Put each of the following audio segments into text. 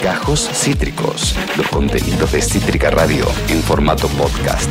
Gajos Cítricos, los contenidos de Cítrica Radio en formato podcast.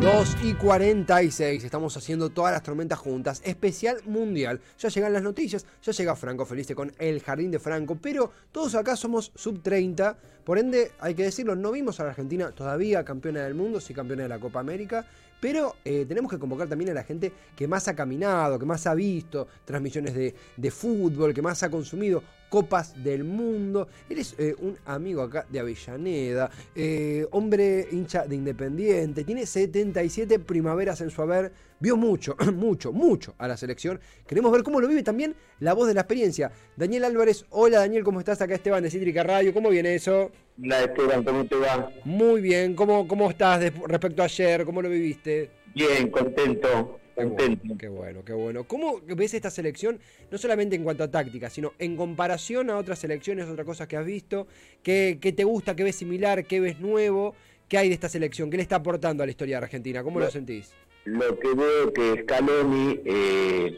2 y 46, estamos haciendo todas las tormentas juntas, especial mundial. Ya llegan las noticias, ya llega Franco Felice con el jardín de Franco, pero todos acá somos sub 30, por ende, hay que decirlo, no vimos a la Argentina todavía campeona del mundo, sí campeona de la Copa América, pero eh, tenemos que convocar también a la gente que más ha caminado, que más ha visto transmisiones de fútbol, que más ha consumido copas del mundo. Eres eh, un amigo acá de Avellaneda, eh, hombre hincha de Independiente, tiene 77 primaveras en su haber, vio mucho, mucho, mucho a la selección. Queremos ver cómo lo vive también la voz de la experiencia. Daniel Álvarez, hola Daniel, ¿cómo estás? Acá Esteban de Cítrica Radio, ¿cómo viene eso? Hola Esteban, ¿cómo te va? Muy bien, ¿cómo, cómo estás respecto a ayer? ¿Cómo lo viviste? Bien, contento. Qué bueno, qué bueno, qué bueno. ¿Cómo ves esta selección, no solamente en cuanto a táctica, sino en comparación a otras selecciones, otras cosas que has visto? ¿Qué, qué te gusta, qué ves similar, qué ves nuevo? ¿Qué hay de esta selección? ¿Qué le está aportando a la historia de Argentina? ¿Cómo lo, sentís? Lo que veo que Scaloni eh,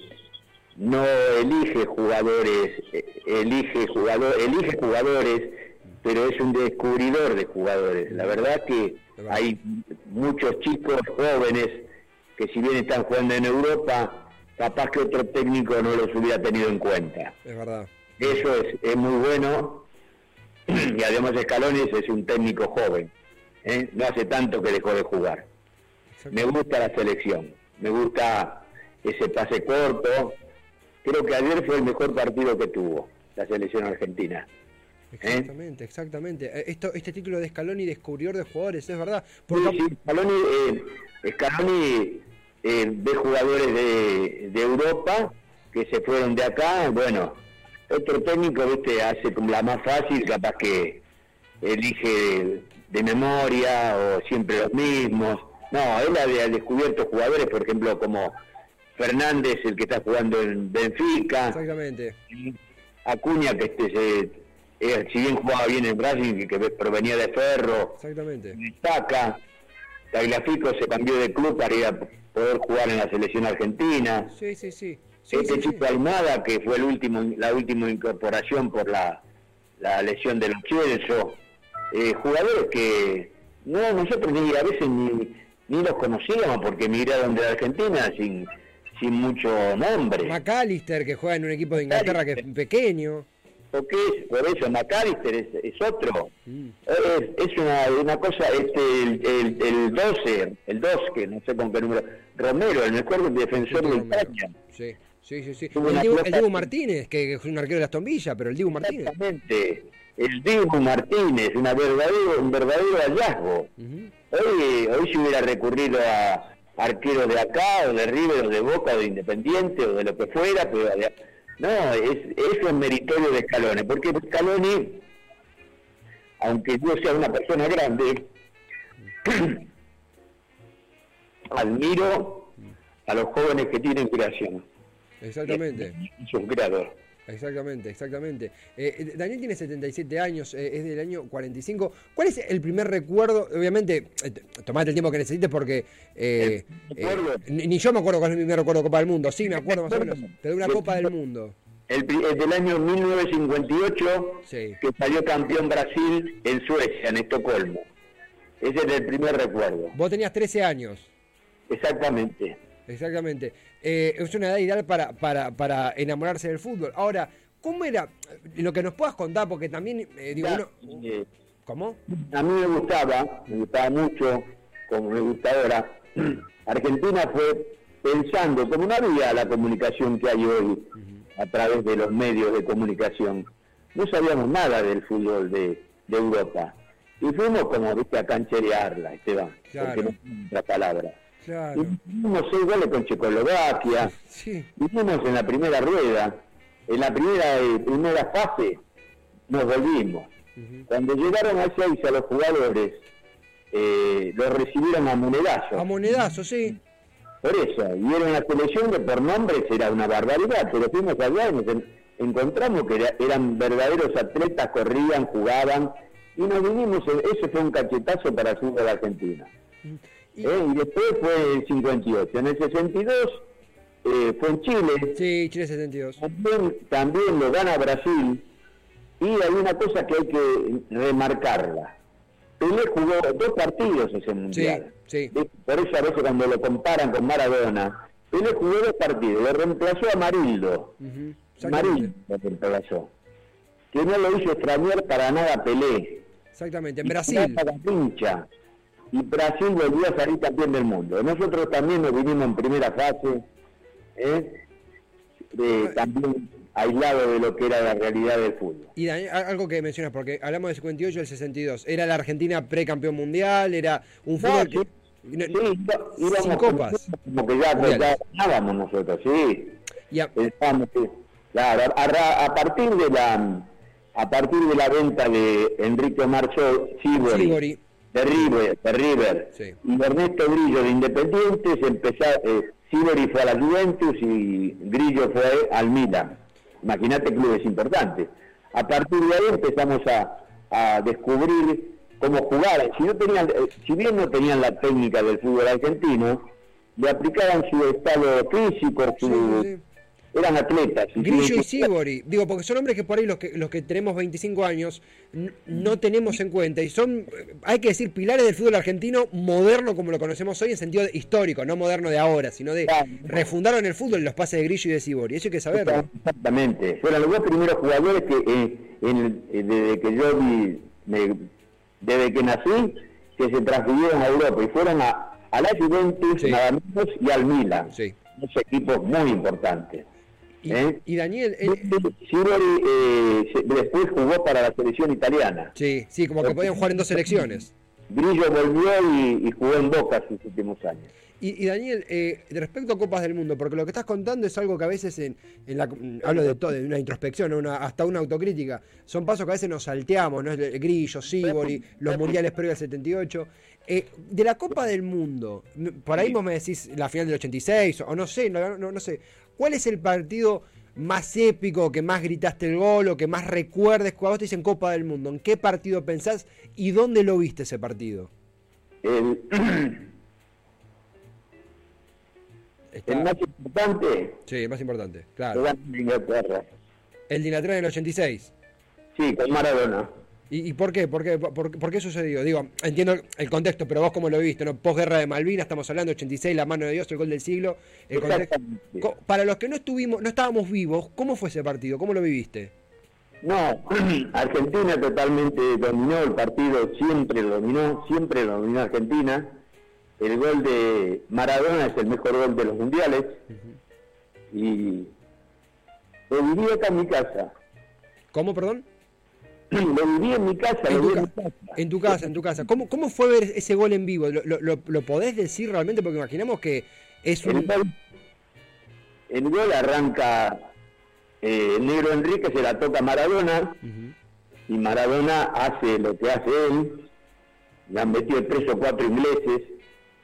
no elige jugadores, eh, elige, jugador, elige jugadores, pero es un descubridor de jugadores. La verdad que hay muchos chicos jóvenes que si bien están jugando en Europa, capaz que otro técnico no los hubiera tenido en cuenta. Es verdad. Eso es, muy bueno. Y además Escalones es un técnico joven. ¿eh? No hace tanto que dejó de jugar. Me gusta la selección. Me gusta ese pase corto. Creo que ayer fue el mejor partido que tuvo la selección argentina. ¿eh? Exactamente, exactamente. Eh, esto, este título de Scaloni, descubridor de jugadores, es verdad. Porque... Sí, sí, Scaloni eh, de jugadores de, Europa que se fueron de acá, bueno, otro técnico, viste, hace como la más fácil, capaz que elige de, memoria o siempre los mismos. No, él había descubierto jugadores, por ejemplo, como Fernández, el que está jugando en Benfica. Exactamente. Acuña, que este se, eh, si bien jugaba bien en Brasil, que, provenía de Ferro. Exactamente. Destaca. Tagliafico se cambió de club para ir a poder jugar en la selección argentina. Sí, sí, sí. este chico Almada, que fue el último, la última incorporación por la, la lesión de los Chelsea. Eh, jugadores que no nosotros ni a veces ni, ni los conocíamos porque emigraron de Argentina sin, sin mucho nombre. McAllister, que juega en un equipo de Inglaterra que es pequeño porque es, por eso McAllister es, es otro. Mm. Es, una, una, cosa, este, el, el, 12, el 2, que no sé con qué número, Romero, el mejor defensor de Italia. Sí, sí, sí. sí. El, Diego, Martínez, que es un arquero de Aston Villa, pero el Diego Martínez. Exactamente. El Diego Martínez, una verdadero, un verdadero hallazgo. hoy, hoy se hubiera recurrido a arqueros de acá, o de River, o de Boca, o de Independiente, o de lo que fuera, pero no, es, eso es meritorio de Scaloni, porque Scaloni, aunque yo sea una persona grande, admiro a los jóvenes que tienen creación. Exactamente. Es un creador. Exactamente, exactamente. Eh, eh, Daniel tiene 77 años, eh, es del año 45. ¿Cuál es el primer recuerdo? Obviamente, tomate el tiempo que necesites porque ni yo me acuerdo cuál es mi primer recuerdo de Copa del Mundo. Sí, me acuerdo más o menos, pero de una Copa del Mundo. El, del año 1958, que salió campeón Brasil en Suecia, en Estocolmo. Ese es el primer recuerdo. Vos tenías 13 años. Exactamente. Exactamente. Eh, es una edad ideal para, para, para enamorarse del fútbol. Ahora, ¿cómo era lo que nos puedas contar? Porque también, eh, digo, uno... Eh, ¿Cómo? A mí me gustaba, me gustaba mucho, como me gusta ahora. Argentina fue pensando, como no había la comunicación que hay hoy a través de los medios de comunicación, no sabíamos nada del fútbol de, Europa. Y fuimos como, viste, a cancherearla, Esteban, porque no otra palabra. Claro. Hicimos seis goles con Checoslovaquia. Sí. Hicimos en la primera rueda. En la primera, eh, primera fase nos volvimos. Cuando llegaron a seis a los jugadores, eh, los recibieron a monedazo. A monedazo, sí. Por eso, y era una selección que por nombres era una barbaridad, pero fuimos allá y nos encontramos que eran verdaderos atletas, corrían, jugaban, y nos vinimos, ese fue un cachetazo para el sur de la Argentina. ¿Eh? Y después fue el 58. En el 62 eh, fue en Chile. Sí, Chile 62. También, también lo gana Brasil Y hay una cosa que hay que remarcarla. Pelé jugó dos partidos ese mundial. Sí, Por eso a veces cuando lo comparan con Maradona, Pelé jugó dos partidos, lo reemplazó a Marildo. Ujú, Marildo Exactamente. lo reemplazó. Que no lo hizo extrañar para nada Pelé. Exactamente. En Y Brasil. Garrincha. Y Brasil volvió a salir campeón del mundo. Nosotros también nos vinimos en primera fase, ¿eh? De- también aislado de lo que era la realidad del fútbol. Y Daniel, algo que mencionas, porque hablamos del 58 y el 62. ¿Era la Argentina precampeón mundial? ¿Era un No, fútbol sí, que- no- sí, íbamos sin copas. Como que ya, Mundiales. ya ganábamos nosotros, sí. y a- Pensábamos que- claro, a, a partir de la a partir de la venta de Enrique Marcho Sibori. De River, de River Sí. y Ernesto Grillo de Independiente, se empezó, eh, Sibori fue a la Juventus y Grillo fue al Milan. Imagínate clubes importantes. A partir de ahí empezamos a, a descubrir cómo jugar. Si, no tenían, eh, si bien no tenían la técnica del fútbol argentino, le aplicaban su estado físico, su, Sí, sí, sí. Eran atletas. Grillo y Sibori, digo, porque son hombres que por ahí los que, los que tenemos 25 años no tenemos en cuenta y son, hay que decir, pilares del fútbol argentino moderno como lo conocemos hoy en sentido histórico, no moderno de ahora, sino de Claro. refundaron el fútbol los pases de Grillo y de Sibori, eso hay que saberlo. Exactamente. Fueron los dos primeros jugadores que, eh, en- eh, desde que yo vi, me- desde que nací, que se transfirieron a Europa y fueron a, a la Juventus, Sí. nada menos, y al Milan. Sí. Dos equipos muy importantes. Y, ¿Eh? y Daniel, eh, Sibori eh, después jugó para la selección italiana. sí, sí, como que podían jugar en dos selecciones. Grillo volvió y, y jugó en Boca sus últimos años. Y, y Daniel, eh, de respecto a Copas del Mundo, porque lo que estás contando es algo que a veces en, en la, mm, hablo de todo, de una introspección, una, hasta una autocrítica, son pasos que a veces nos salteamos, ¿no? El Grillo, Sibori, los mundiales previos al 78. Eh, de la Copa del Mundo, por ahí vos me decís la final del 86, o no sé, no, no- no sé, ¿cuál es el partido más épico, que más gritaste el gol, o que más recuerdes cuando te dicen Copa del Mundo? ¿En qué partido pensás y dónde lo viste ese partido? El, Está- el más importante Sí, el más importante, claro. ganó Inglaterra. El de Inglaterra del 86. Sí, con Maradona. ¿Y, y por qué? ¿Por qué? ¿Por, por qué sucedió? Digo, entiendo el contexto, pero vos cómo lo viste, ¿no? Posguerra de Malvinas, estamos hablando, 86, la mano de Dios, el gol del siglo. El contexto. Para los que no estuvimos, no estábamos vivos, ¿cómo fue ese partido? ¿Cómo lo viviste? No, Argentina totalmente dominó el partido, siempre lo dominó, siempre lo dominó Argentina. El gol de Maradona es el mejor gol de los mundiales. Y lo viví acá en mi casa. ¿Cómo, perdón? Lo viví en mi casa, En lo tu, vi en mi casa. en tu casa, en tu casa. ¿Cómo, cómo fue ver ese gol en vivo? ¿Lo, lo- podés decir realmente? Porque imaginamos que es El un... gol, el gol arranca eh, el negro Enrique, se la toca a Maradona. Y Maradona hace lo que hace él, le han metido preso cuatro ingleses,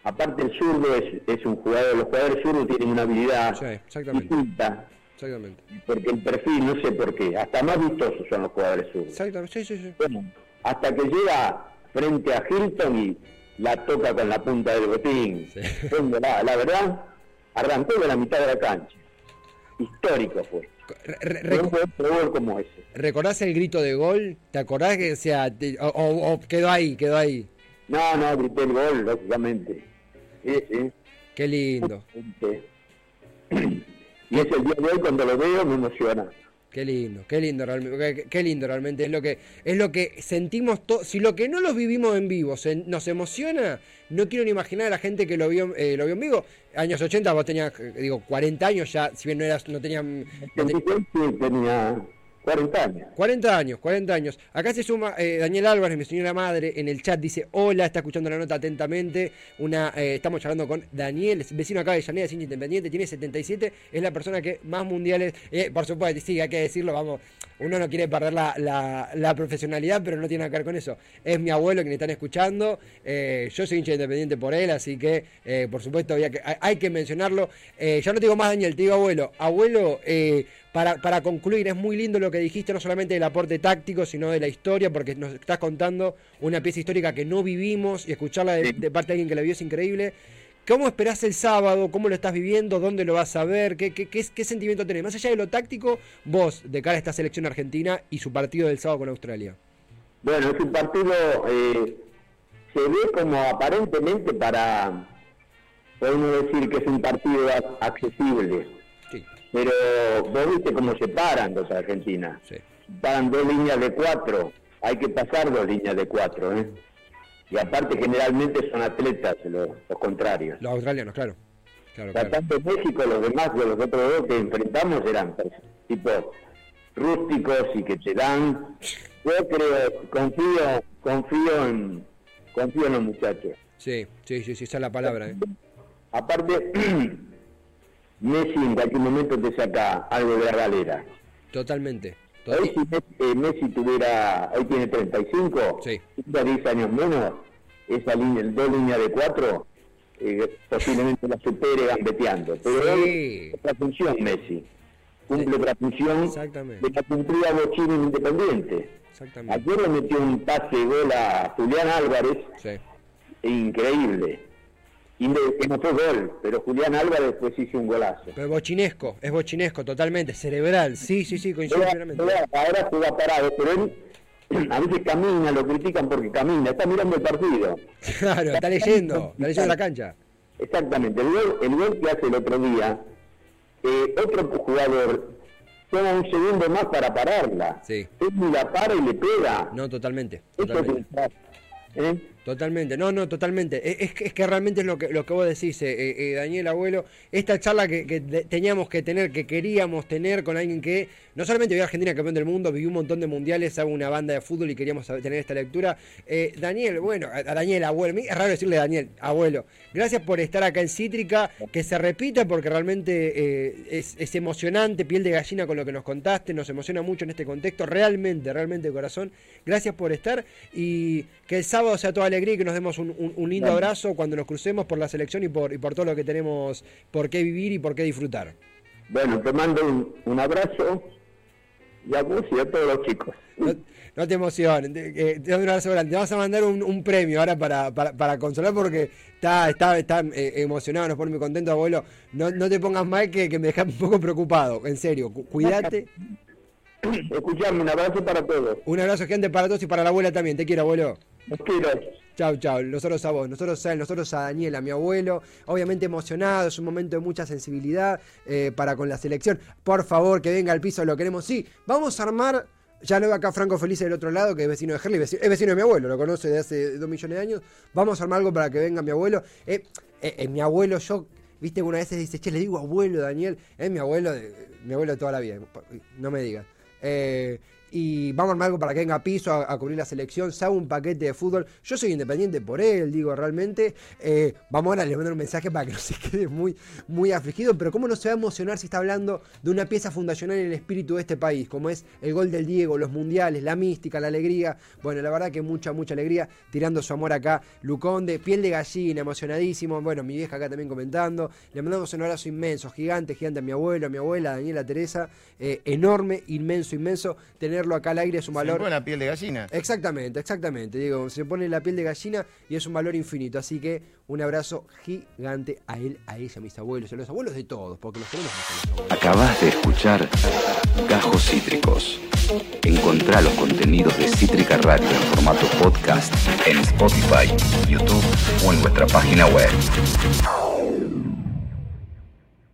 aparte el zurdo es, es un jugador, los jugadores zurdos tienen una habilidad Sí, distinta, Exactamente. porque el perfil, no sé por qué, hasta más vistosos son los jugadores zurdos. Exactamente. Sí, sí, sí. Bueno, hasta que llega frente a Hilton y la toca con la punta del botín. Sí. La, la verdad, arrancó de la mitad de la cancha. Histórico fue. Re- como ese. ¿Recordás el grito de gol? ¿Te acordás que o sea, te- o, o- o quedó ahí, quedó ahí? No, no, grité el gol, lógicamente. Sí, sí. Qué lindo, Y es el día de hoy cuando lo veo me emociona. qué lindo, qué lindo realmente, qué, lindo realmente es lo que es lo que sentimos todo. Si lo que no lo vivimos en vivo se- nos emociona, no quiero ni imaginar a la gente que lo vio, eh, lo vio en vivo. Años 80 vos tenías, eh, digo, 40 años ya, si bien no eras, no tenías no te- 86 sí, tenía 40 años. 40 años, 40 años. Acá se suma eh, Daniel Álvarez, mi señora madre, en el chat dice, hola, está escuchando la nota atentamente. Una, eh, estamos charlando con Daniel, vecino acá de Llaneda, es hincha independiente, tiene 77, es la persona que más mundiales, eh, por supuesto, sí, hay que decirlo, vamos, uno no quiere perder la, la- la profesionalidad, pero no tiene nada que ver con eso. Es mi abuelo quien están escuchando, eh, yo soy hincha independiente por él, así que, eh, por supuesto, había que, hay, hay que mencionarlo. Eh, ya no te digo más, Daniel, te digo abuelo. Abuelo, eh, para, para concluir, es muy lindo lo que dijiste, no solamente del aporte táctico, sino de la historia, porque nos estás contando una pieza histórica que no vivimos y escucharla de, de parte de alguien que la vio es increíble. ¿Cómo esperás el sábado? ¿Cómo lo estás viviendo? ¿Dónde lo vas a ver? ¿Qué, qué, qué, qué sentimiento tenés? Más allá de lo táctico, vos, de cara a esta selección argentina y su partido del sábado con Australia. Bueno, es un partido, eh, se ve como aparentemente para, podemos decir que es un partido accesible, Sí, pero vos viste cómo se paran los argentinas. sí. Paran dos líneas de cuatro, hay que pasar dos líneas de cuatro, ¿eh? Y aparte generalmente son atletas los, los contrarios. Los australianos, claro. Claro, claro. tanto México, los demás de los otros dos que enfrentamos eran tipo rústicos y que te dan. Yo creo, confío, confío en, confío en los muchachos. Sí, sí, sí, sí, esa es la palabra. ¿eh? Aparte, Messi en cualquier momento te saca algo de la galera. Totalmente. Hoy si Messi, eh, Messi tuviera, hoy tiene 35, Sí. tuviera 10 años menos, esa línea, dos líneas de cuatro, eh, posiblemente la supere gambeteando. Pero Sí. hoy otra función Messi. Cumple otra función de la cumplía Bochini en Independiente. Exactamente. Ayer le metió un pase de gol a Julián Álvarez, Sí. increíble. Que no fue gol, pero Julián Álvarez después hizo un golazo. Pero bochinesco, es bochinesco, totalmente, cerebral. Sí, sí, sí, coincido Ahora, plenamente. ahora- juega parado, pero él a veces camina, lo critican porque camina, está mirando el partido. Claro, está leyendo, está leyendo la cancha. Exactamente, el gol, el gol que hace el otro día, eh, otro jugador toma un segundo más para pararla. Sí. Él ni la para y le pega. No, totalmente, Eso es totalmente. un crack, ¿eh? Totalmente, no, no, totalmente. Es, es que- es que realmente es lo que, lo que vos decís, eh, eh, eh, Daniel Abuelo. Esta charla que, que teníamos que tener, que queríamos tener con alguien que no solamente vio a Argentina campeón del mundo, vivió un montón de mundiales, sabe una banda de fútbol y queríamos tener esta lectura. Daniel, bueno, a, Daniel Abuelo, es raro decirle Daniel Abuelo. Gracias por estar acá en Cítrica, que se repita porque realmente es, es emocionante, piel de gallina con lo que nos contaste, nos emociona mucho en este contexto, realmente, realmente de corazón. Gracias por estar y que el sábado sea toda alegría que nos demos un, un- un lindo abrazo cuando nos crucemos por la selección y por, y por todo lo que tenemos por qué vivir y por qué disfrutar. Bueno, te mando un, un abrazo y a vos y a todos los chicos. No, no te emociones, te, te doy un abrazo grande. Te vamos a mandar un, un premio ahora para, para, para consolar porque está, está, está eh, emocionado, nos pone muy contento, abuelo. No, no te pongas mal que, que me dejas un poco preocupado, en serio. Cu- Cuídate. Escuchame, un abrazo para todos. Un abrazo gigante para todos y para la abuela también. Te quiero, abuelo. Chau, chau. Nosotros a vos, nosotros a nosotros a Daniel, a mi abuelo. Obviamente emocionado, es un momento de mucha sensibilidad eh, para con la selección. Por favor, que venga al piso, lo queremos. Sí, vamos a armar. Ya lo veo acá Franco Felice del otro lado, que es vecino de Herley, es vecino de mi abuelo, lo conoce de hace dos millones de años. Vamos a armar algo para que venga mi abuelo. Eh, eh, eh, mi abuelo, yo, viste, una vez dice, che, le digo abuelo, Daniel. Es mi abuelo, de, mi abuelo de toda la vida, no me digas. Y vamos a armar algo para que venga a piso a, cubrir la selección, se haga un paquete de fútbol. Yo soy independiente por él, digo, realmente. Eh, vamos ahora a le mandar un mensaje para que no se quede muy, muy afligido, pero cómo no se va a emocionar si está hablando de una pieza fundacional en el espíritu de este país, como es el gol del Diego, los mundiales, la mística, la alegría. Bueno, la verdad que mucha, mucha alegría, tirando su amor acá. Luconde, piel de gallina, emocionadísimo. Bueno, mi vieja acá también comentando. Le mandamos un abrazo inmenso, gigante, gigante a mi abuelo, a mi abuela, a Daniela Teresa. Eh, enorme, inmenso, inmenso. Tenerlo acá al aire es un Se valor. pone la piel de gallina. Exactamente, exactamente. Digo, se pone la piel de gallina y es un valor infinito. Así que un abrazo gigante a él, a ella, a mis abuelos, a los abuelos de todos, porque los abuelos. Acabas de escuchar Gajos Cítricos. Encontrá los contenidos de Cítrica Radio en formato podcast en Spotify, YouTube o en nuestra página web.